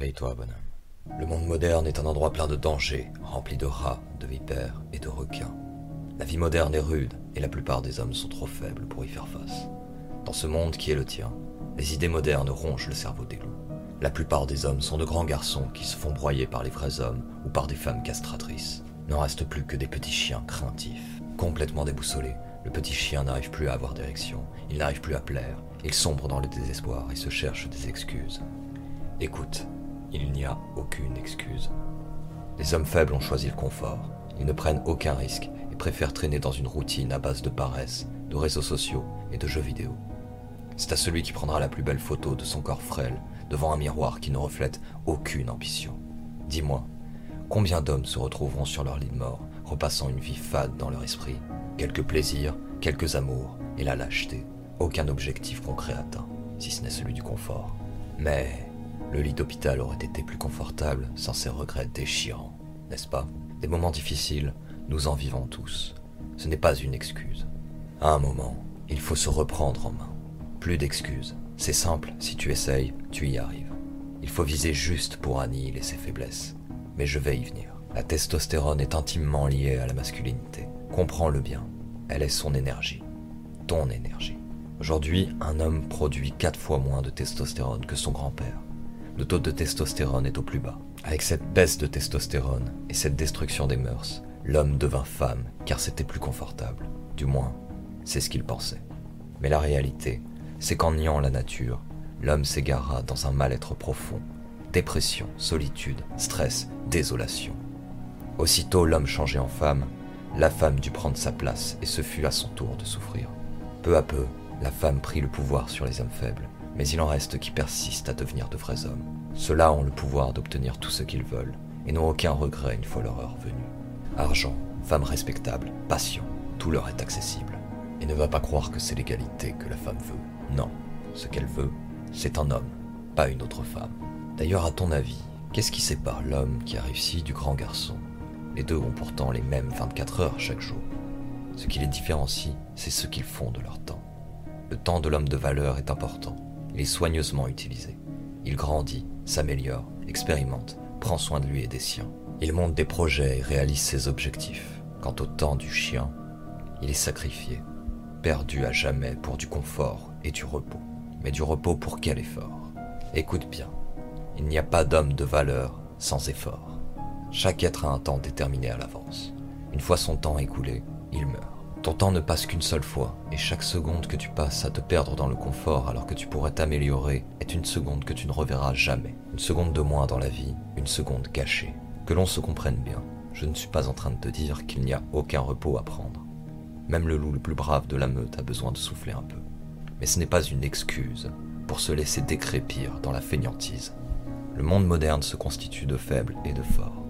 Réveille-toi. Le monde moderne est un endroit plein de dangers, rempli de rats, de vipères et de requins. La vie moderne est rude et la plupart des hommes sont trop faibles pour y faire face. Dans ce monde qui est le tien, les idées modernes rongent le cerveau des loups. La plupart des hommes sont de grands garçons qui se font broyer par les vrais hommes ou par des femmes castratrices. N'en reste plus que des petits chiens craintifs. Complètement déboussolés, le petit chien n'arrive plus à avoir d'érection, il n'arrive plus à plaire, il sombre dans le désespoir et se cherche des excuses. Écoute, il n'y a aucune excuse. Les hommes faibles ont choisi le confort, ils ne prennent aucun risque et préfèrent traîner dans une routine à base de paresse, de réseaux sociaux et de jeux vidéo. C'est à celui qui prendra la plus belle photo de son corps frêle devant un miroir qui ne reflète aucune ambition. Dis-moi, combien d'hommes se retrouveront sur leur lit de mort, repassant une vie fade dans leur esprit? Quelques plaisirs, quelques amours et la lâcheté. Aucun objectif concret atteint, si ce n'est celui du confort. Mais le lit d'hôpital aurait été plus confortable sans ces regrets déchirants, n'est-ce pas? Des moments difficiles, nous en vivons tous. Ce n'est pas une excuse. À un moment, il faut se reprendre en main. Plus d'excuses. C'est simple, si tu essayes, tu y arrives. Il faut viser juste pour annihiler ses faiblesses. Mais je vais y venir. La testostérone est intimement liée à la masculinité. Comprends-le bien. Elle est son énergie. Ton énergie. Aujourd'hui, un homme produit 4 fois moins de testostérone que son grand-père. Le taux de testostérone est au plus bas. Avec cette baisse de testostérone et cette destruction des mœurs, l'homme devint femme car c'était plus confortable. Du moins, c'est ce qu'il pensait. Mais la réalité, c'est qu'en niant la nature, l'homme s'égara dans un mal-être profond. Dépression, solitude, stress, désolation. Aussitôt l'homme changeait en femme, la femme dut prendre sa place et ce fut à son tour de souffrir. Peu à peu, la femme prit le pouvoir sur les hommes faibles, mais il en reste qui persistent à devenir de vrais hommes. Ceux-là ont le pouvoir d'obtenir tout ce qu'ils veulent et n'ont aucun regret une fois leur heure venue. Argent, femme respectable, passion, tout leur est accessible. Et ne va pas croire que c'est l'égalité que la femme veut. Non, ce qu'elle veut, c'est un homme, pas une autre femme. D'ailleurs, à ton avis, qu'est-ce qui sépare l'homme qui a réussi du grand garçon? Les deux ont pourtant les mêmes 24 heures chaque jour. Ce qui les différencie, c'est ce qu'ils font de leur temps. Le temps de l'homme de valeur est important. Il est soigneusement utilisé. Il grandit, s'améliore, expérimente, prend soin de lui et des siens. Il monte des projets et réalise ses objectifs. Quant au temps du chien, il est sacrifié, perdu à jamais pour du confort et du repos. Mais du repos pour quel effort? Écoute bien, il n'y a pas d'homme de valeur sans effort. Chaque être a un temps déterminé à l'avance. Une fois son temps écoulé, il meurt. Ton temps ne passe qu'une seule fois, et chaque seconde que tu passes à te perdre dans le confort alors que tu pourrais t'améliorer est une seconde que tu ne reverras jamais. Une seconde de moins dans la vie, une seconde gâchée. Que l'on se comprenne bien, je ne suis pas en train de te dire qu'il n'y a aucun repos à prendre. Même le loup le plus brave de la meute a besoin de souffler un peu. Mais ce n'est pas une excuse pour se laisser décrépir dans la fainéantise. Le monde moderne se constitue de faibles et de forts.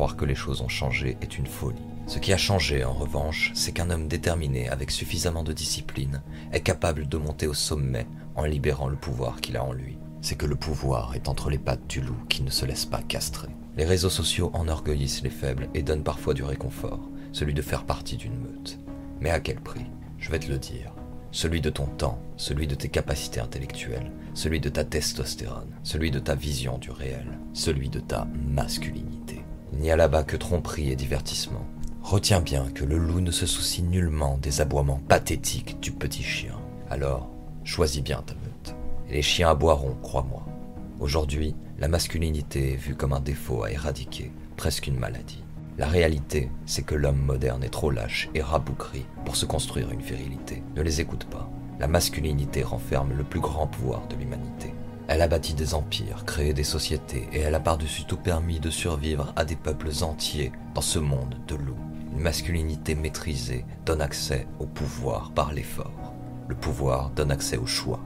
Croire que les choses ont changé est une folie. Ce qui a changé, en revanche, c'est qu'un homme déterminé avec suffisamment de discipline est capable de monter au sommet en libérant le pouvoir qu'il a en lui. C'est que le pouvoir est entre les pattes du loup qui ne se laisse pas castrer. Les réseaux sociaux enorgueillissent les faibles et donnent parfois du réconfort, celui de faire partie d'une meute. Mais à quel prix? Je vais te le dire. Celui de ton temps, celui de tes capacités intellectuelles, celui de ta testostérone, celui de ta vision du réel, celui de ta masculinité. N'y a là-bas que tromperie et divertissement. Retiens bien que le loup ne se soucie nullement des aboiements pathétiques du petit chien. Alors, choisis bien ta meute. Les chiens aboieront, crois-moi. Aujourd'hui, la masculinité est vue comme un défaut à éradiquer, presque une maladie. La réalité, c'est que l'homme moderne est trop lâche et rabougri pour se construire une virilité. Ne les écoute pas. La masculinité renferme le plus grand pouvoir de l'humanité. Elle a bâti des empires, créé des sociétés, et elle a par-dessus tout permis de survivre à des peuples entiers dans ce monde de loups. Une masculinité maîtrisée donne accès au pouvoir par l'effort. Le pouvoir donne accès au choix.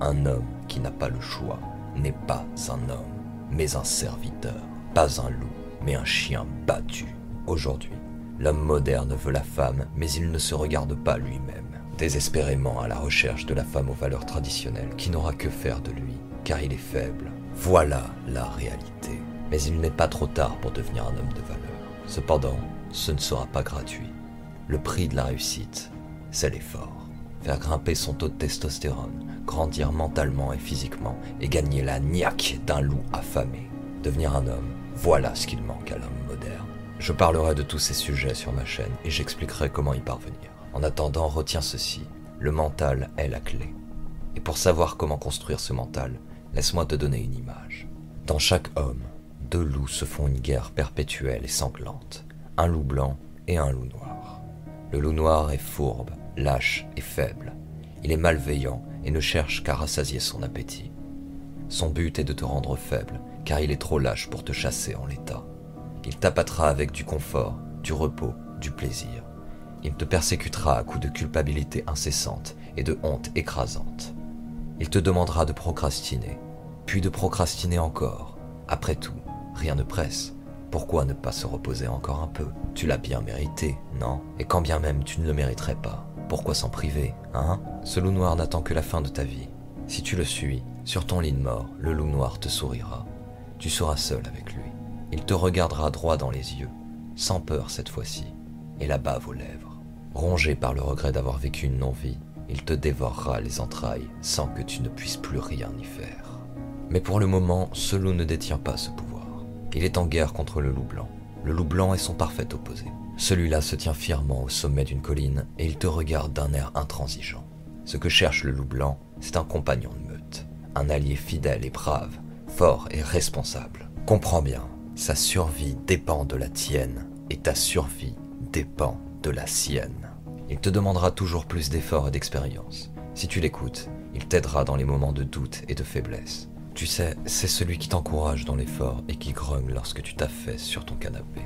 Un homme qui n'a pas le choix n'est pas un homme, mais un serviteur. Pas un loup, mais un chien battu. Aujourd'hui, l'homme moderne veut la femme, mais il ne se regarde pas lui-même. Désespérément à la recherche de la femme aux valeurs traditionnelles qui n'aura que faire de lui, car il est faible. Voilà la réalité. Mais il n'est pas trop tard pour devenir un homme de valeur. Cependant, ce ne sera pas gratuit. Le prix de la réussite, c'est l'effort. Faire grimper son taux de testostérone, grandir mentalement et physiquement et gagner la niaque d'un loup affamé. Devenir un homme, voilà ce qu'il manque à l'homme moderne. Je parlerai de tous ces sujets sur ma chaîne et j'expliquerai comment y parvenir. En attendant, retiens ceci, le mental est la clé. Et pour savoir comment construire ce mental, laisse-moi te donner une image. Dans chaque homme, deux loups se font une guerre perpétuelle et sanglante, un loup blanc et un loup noir. Le loup noir est fourbe, lâche et faible. Il est malveillant et ne cherche qu'à rassasier son appétit. Son but est de te rendre faible, car il est trop lâche pour te chasser en l'état. Il t'appâtera avec du confort, du repos, du plaisir. Il te persécutera à coups de culpabilité incessante et de honte écrasante. Il te demandera de procrastiner, puis de procrastiner encore. Après tout, rien ne presse. Pourquoi ne pas se reposer encore un peu? Tu l'as bien mérité, non? Et quand bien même tu ne le mériterais pas, pourquoi s'en priver, hein? Ce loup noir n'attend que la fin de ta vie. Si tu le suis, sur ton lit de mort, le loup noir te sourira. Tu seras seul avec lui. Il te regardera droit dans les yeux, sans peur cette fois-ci, et la bave aux lèvres. Rongé par le regret d'avoir vécu une non-vie, il te dévorera les entrailles sans que tu ne puisses plus rien y faire. Mais pour le moment, ce loup ne détient pas ce pouvoir. Il est en guerre contre le loup blanc. Le loup blanc est son parfait opposé. Celui-là se tient fièrement au sommet d'une colline et il te regarde d'un air intransigeant. Ce que cherche le loup blanc, c'est un compagnon de meute, un allié fidèle et brave, fort et responsable. Comprends bien, sa survie dépend de la tienne et ta survie dépend de la sienne. Il te demandera toujours plus d'efforts et d'expérience. Si tu l'écoutes, il t'aidera dans les moments de doute et de faiblesse. Tu sais, c'est celui qui t'encourage dans l'effort et qui grogne lorsque tu t'affaisses sur ton canapé.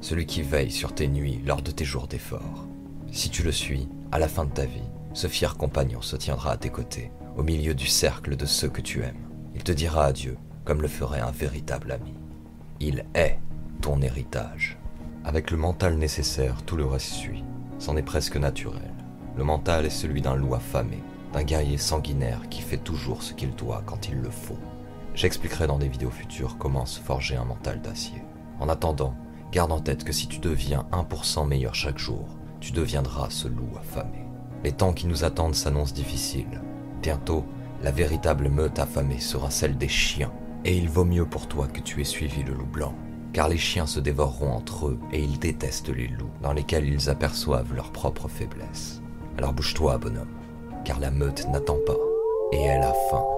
Celui qui veille sur tes nuits lors de tes jours d'effort. Si tu le suis, à la fin de ta vie, ce fier compagnon se tiendra à tes côtés, au milieu du cercle de ceux que tu aimes. Il te dira adieu, comme le ferait un véritable ami. Il est ton héritage. Avec le mental nécessaire, tout le reste suit. C'en est presque naturel. Le mental est celui d'un loup affamé, d'un guerrier sanguinaire qui fait toujours ce qu'il doit quand il le faut. J'expliquerai dans des vidéos futures comment se forger un mental d'acier. En attendant, garde en tête que si tu deviens 1% meilleur chaque jour, tu deviendras ce loup affamé. Les temps qui nous attendent s'annoncent difficiles. Bientôt, la véritable meute affamée sera celle des chiens. Et il vaut mieux pour toi que tu aies suivi le loup blanc, car les chiens se dévoreront entre eux et ils détestent les loups, dans lesquels ils aperçoivent leur propre faiblesse. Alors bouge-toi, bonhomme, car la meute n'attend pas, et elle a faim.